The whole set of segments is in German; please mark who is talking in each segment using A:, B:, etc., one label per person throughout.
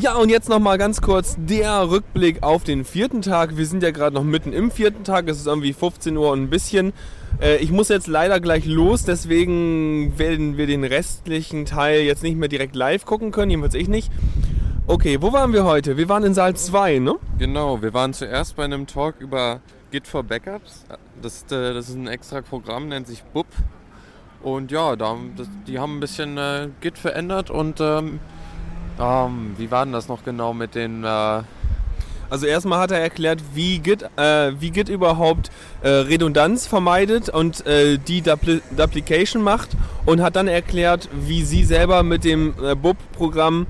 A: Ja, und jetzt nochmal ganz kurz der Rückblick auf den vierten Tag. Wir sind ja gerade noch mitten im vierten Tag. Es ist irgendwie 15 Uhr und ein bisschen. Äh, ich muss jetzt leider gleich los, deswegen werden wir den restlichen Teil jetzt nicht mehr direkt live gucken können, jedenfalls ich nicht. Okay, wo waren wir heute? Wir waren in Saal 2, ne?
B: Genau, wir waren zuerst bei einem Talk über Git for Backups. Das, äh, das ist ein extra Programm, nennt sich BUP. Und ja, da, die haben ein bisschen äh, Git verändert und ähm, ähm, wie war denn das noch genau mit den... Äh,
A: also erstmal hat er erklärt, wie Git, äh, wie Git überhaupt äh, Redundanz vermeidet und äh, die Dupli Duplication macht und hat dann erklärt, wie sie selber mit dem äh, BUP-Programm,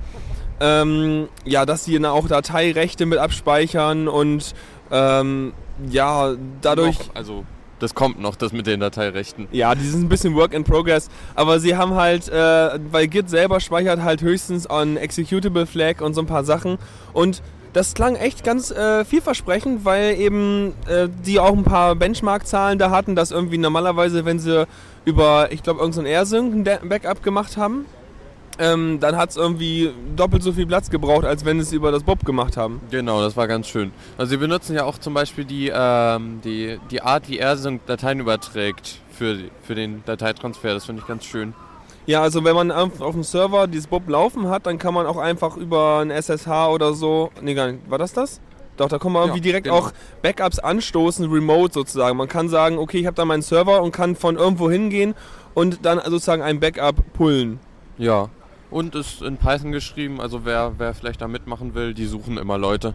A: ähm, ja, dass sie auch Dateirechte mit abspeichern und ähm, ja, dadurch...
B: Noch, also das kommt noch, das mit den Dateirechten.
A: Ja, die sind ein bisschen Work in Progress. Aber sie haben halt, äh, weil Git selber speichert halt höchstens on Executable Flag und so ein paar Sachen. Und das klang echt ganz äh, vielversprechend, weil eben äh, die auch ein paar Benchmark-Zahlen da hatten, dass irgendwie normalerweise, wenn sie über, ich glaube, irgendein so AirSync ein Backup gemacht haben, ähm, dann hat es irgendwie doppelt so viel Platz gebraucht, als wenn es über das Bob gemacht haben.
B: Genau, das war ganz schön. Also sie benutzen ja auch zum Beispiel die, ähm, die, die Art, wie AirSync Dateien überträgt für, für den Dateitransfer. Das finde ich ganz schön.
A: Ja, also wenn man auf, auf dem Server dieses Bob laufen hat, dann kann man auch einfach über ein SSH oder so. Nee, gar nicht. War das das? Doch, da kann man irgendwie ja, direkt genau. auch Backups anstoßen, remote sozusagen. Man kann sagen, okay, ich habe da meinen Server und kann von irgendwo hingehen und dann sozusagen ein Backup pullen.
B: Ja. Und ist in Python geschrieben, also wer, wer vielleicht da mitmachen will, die suchen immer Leute.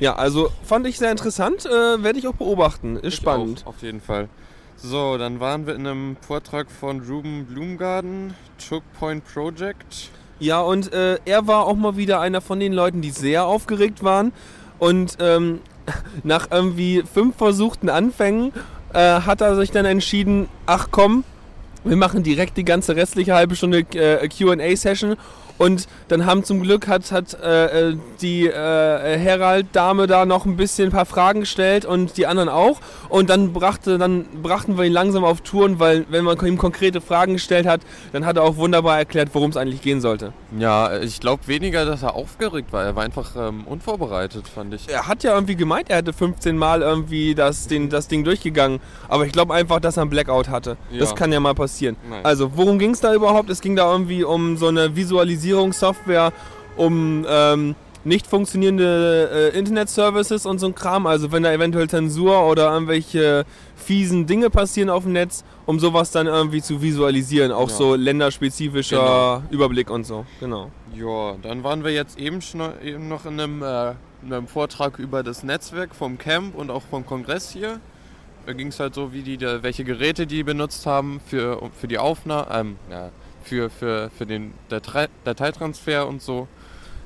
A: Ja, also fand ich sehr interessant, äh, werde ich auch beobachten. Ist ich spannend.
B: Auch, auf jeden Fall. So, dann waren wir in einem Vortrag von Ruben Blumgarden, Choke Point Project.
A: Ja, und äh, er war auch mal wieder einer von den Leuten, die sehr aufgeregt waren. Und ähm, nach irgendwie fünf versuchten Anfängen äh, hat er sich dann entschieden, ach komm, wir machen direkt die ganze restliche halbe Stunde äh, QA-Session und dann haben zum Glück hat, hat äh, äh, die äh, Herald-Dame da noch ein bisschen ein paar Fragen gestellt und die anderen auch. Und dann, brachte, dann brachten wir ihn langsam auf Touren, weil wenn man ihm konkrete Fragen gestellt hat, dann hat er auch wunderbar erklärt, worum es eigentlich gehen sollte.
B: Ja, ich glaube weniger, dass er aufgeregt war. Er war einfach ähm, unvorbereitet, fand ich.
A: Er hat ja irgendwie gemeint, er hätte 15 Mal irgendwie das, den, das Ding durchgegangen. Aber ich glaube einfach, dass er einen Blackout hatte. Ja. Das kann ja mal passieren. Nein. Also, worum ging es da überhaupt? Es ging da irgendwie um so eine Visualisierung Automatisierungssoftware, um ähm, nicht funktionierende äh, Internet-Services und so ein Kram. Also wenn da eventuell Zensur oder irgendwelche fiesen Dinge passieren auf dem Netz, um sowas dann irgendwie zu visualisieren. Auch ja. so länderspezifischer genau. Überblick und so. Genau.
B: Ja, dann waren wir jetzt eben, eben noch in einem, äh, in einem Vortrag über das Netzwerk vom Camp und auch vom Kongress hier. Da ging es halt so, wie die, welche Geräte die benutzt haben für, für die Aufnahme, ähm, ja, für, für, für den Datei Dateitransfer und so.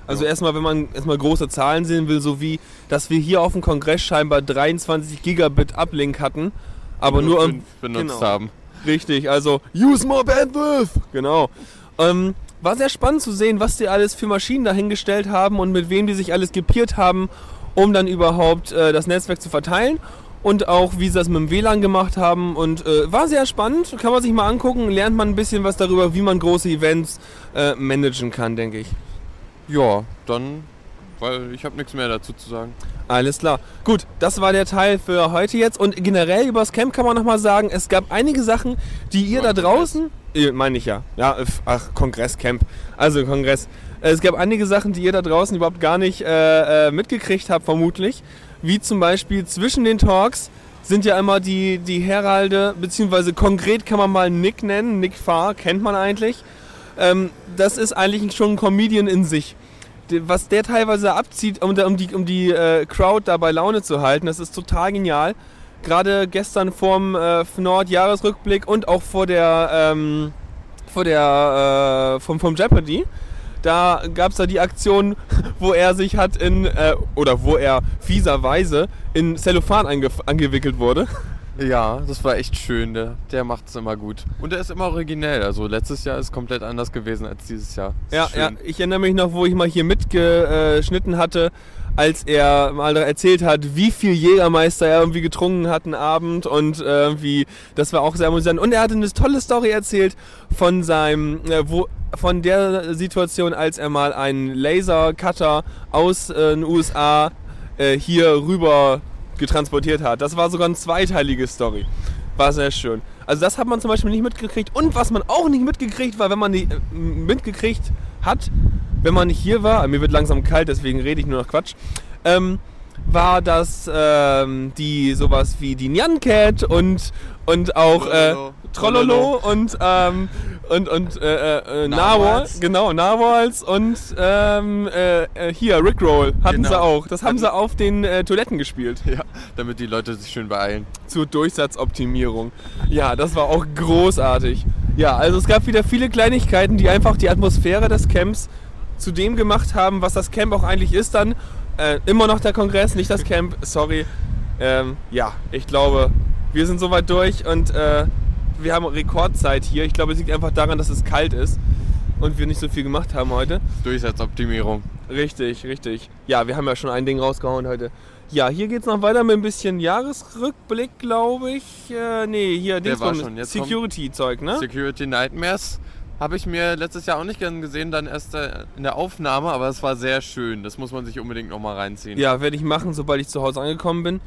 A: Also erstmal, wenn man erstmal große Zahlen sehen will, so wie, dass wir hier auf dem Kongress scheinbar 23 Gigabit Uplink hatten, aber nur, nur
B: benutzt genau. haben.
A: Richtig, also use more bandwidth. Genau. Ähm, war sehr spannend zu sehen, was die alles für Maschinen dahingestellt haben und mit wem die sich alles gepiert haben, um dann überhaupt äh, das Netzwerk zu verteilen und auch wie sie das mit dem WLAN gemacht haben und äh, war sehr spannend, kann man sich mal angucken, lernt man ein bisschen was darüber, wie man große Events äh, managen kann, denke ich.
B: Ja, dann, weil ich habe nichts mehr dazu zu sagen.
A: Alles klar. Gut, das war der Teil für heute jetzt und generell über das Camp kann man nochmal sagen, es gab einige Sachen, die ihr da draußen, äh, meine ich ja, ja, ach, Kongresscamp, also Kongress. Es gab einige Sachen, die ihr da draußen überhaupt gar nicht äh, äh mitgekriegt habt, vermutlich wie zum Beispiel zwischen den Talks sind ja immer die, die Heralde, beziehungsweise konkret kann man mal Nick nennen, Nick Farr, kennt man eigentlich. Ähm, das ist eigentlich schon ein Comedian in sich. Was der teilweise abzieht, um, um die, um die äh, Crowd da bei Laune zu halten, das ist total genial. Gerade gestern vorm äh, Nord-Jahresrückblick und auch vor der, ähm, vor der, äh, vom, vom Jeopardy da gab es da die Aktion, wo er sich hat in, äh, oder wo er fieserweise in Cellophan angewickelt wurde.
B: Ja, das war echt schön. Der, der macht es immer gut. Und er ist immer originell. Also letztes Jahr ist komplett anders gewesen als dieses Jahr.
A: Ja, ja, ich erinnere mich noch, wo ich mal hier mitgeschnitten hatte, als er mal erzählt hat, wie viel Jägermeister er irgendwie getrunken hat einen Abend und irgendwie, das war auch sehr amüsant. Und er hatte eine tolle Story erzählt von seinem, äh, wo, von der Situation, als er mal einen Lasercutter aus äh, den USA äh, hier rüber getransportiert hat. Das war sogar eine zweiteilige Story. War sehr schön. Also das hat man zum Beispiel nicht mitgekriegt. Und was man auch nicht mitgekriegt war, wenn man äh, mitgekriegt hat, wenn man hier war, mir wird langsam kalt, deswegen rede ich nur noch Quatsch, ähm, war das ähm, die sowas wie die Nyan Cat und, und auch äh, Trollolo und, ähm, und, und äh, äh, Narwhals. Genau, Narwhals und ähm, äh, äh hier Rickroll hatten genau. sie auch. Das haben sie auf den äh, Toiletten gespielt.
B: Ja, damit die Leute sich schön beeilen.
A: Zur Durchsatzoptimierung. Ja, das war auch großartig. Ja, also es gab wieder viele Kleinigkeiten, die einfach die Atmosphäre des Camps zu dem gemacht haben, was das Camp auch eigentlich ist dann. Äh, immer noch der Kongress, nicht das Camp, sorry. Ähm, ja, ich glaube, wir sind soweit durch und äh, wir haben Rekordzeit hier. Ich glaube, es liegt einfach daran, dass es kalt ist und wir nicht so viel gemacht haben heute.
B: Durchsatzoptimierung.
A: Richtig, richtig. Ja, wir haben ja schon ein Ding rausgehauen heute. Ja, hier geht es noch weiter mit ein bisschen Jahresrückblick, glaube ich. Äh, nee, hier Security-Zeug, ne?
B: Security Nightmares habe ich mir letztes Jahr auch nicht gern gesehen, dann erst äh, in der Aufnahme, aber es war sehr schön. Das muss man sich unbedingt nochmal reinziehen.
A: Ja, werde ich machen, sobald ich zu Hause angekommen bin.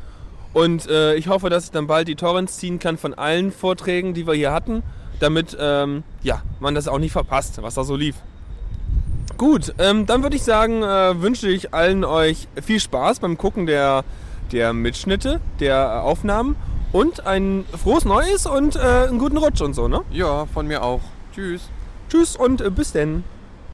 A: Und äh, ich hoffe, dass ich dann bald die Torrents ziehen kann von allen Vorträgen, die wir hier hatten, damit ähm, ja, man das auch nicht verpasst, was da so lief. Gut, ähm, dann würde ich sagen, äh, wünsche ich allen euch viel Spaß beim Gucken der, der Mitschnitte, der Aufnahmen und ein frohes Neues und äh, einen guten Rutsch und so, ne?
B: Ja, von mir auch. Tschüss.
A: Tschüss und äh, bis denn.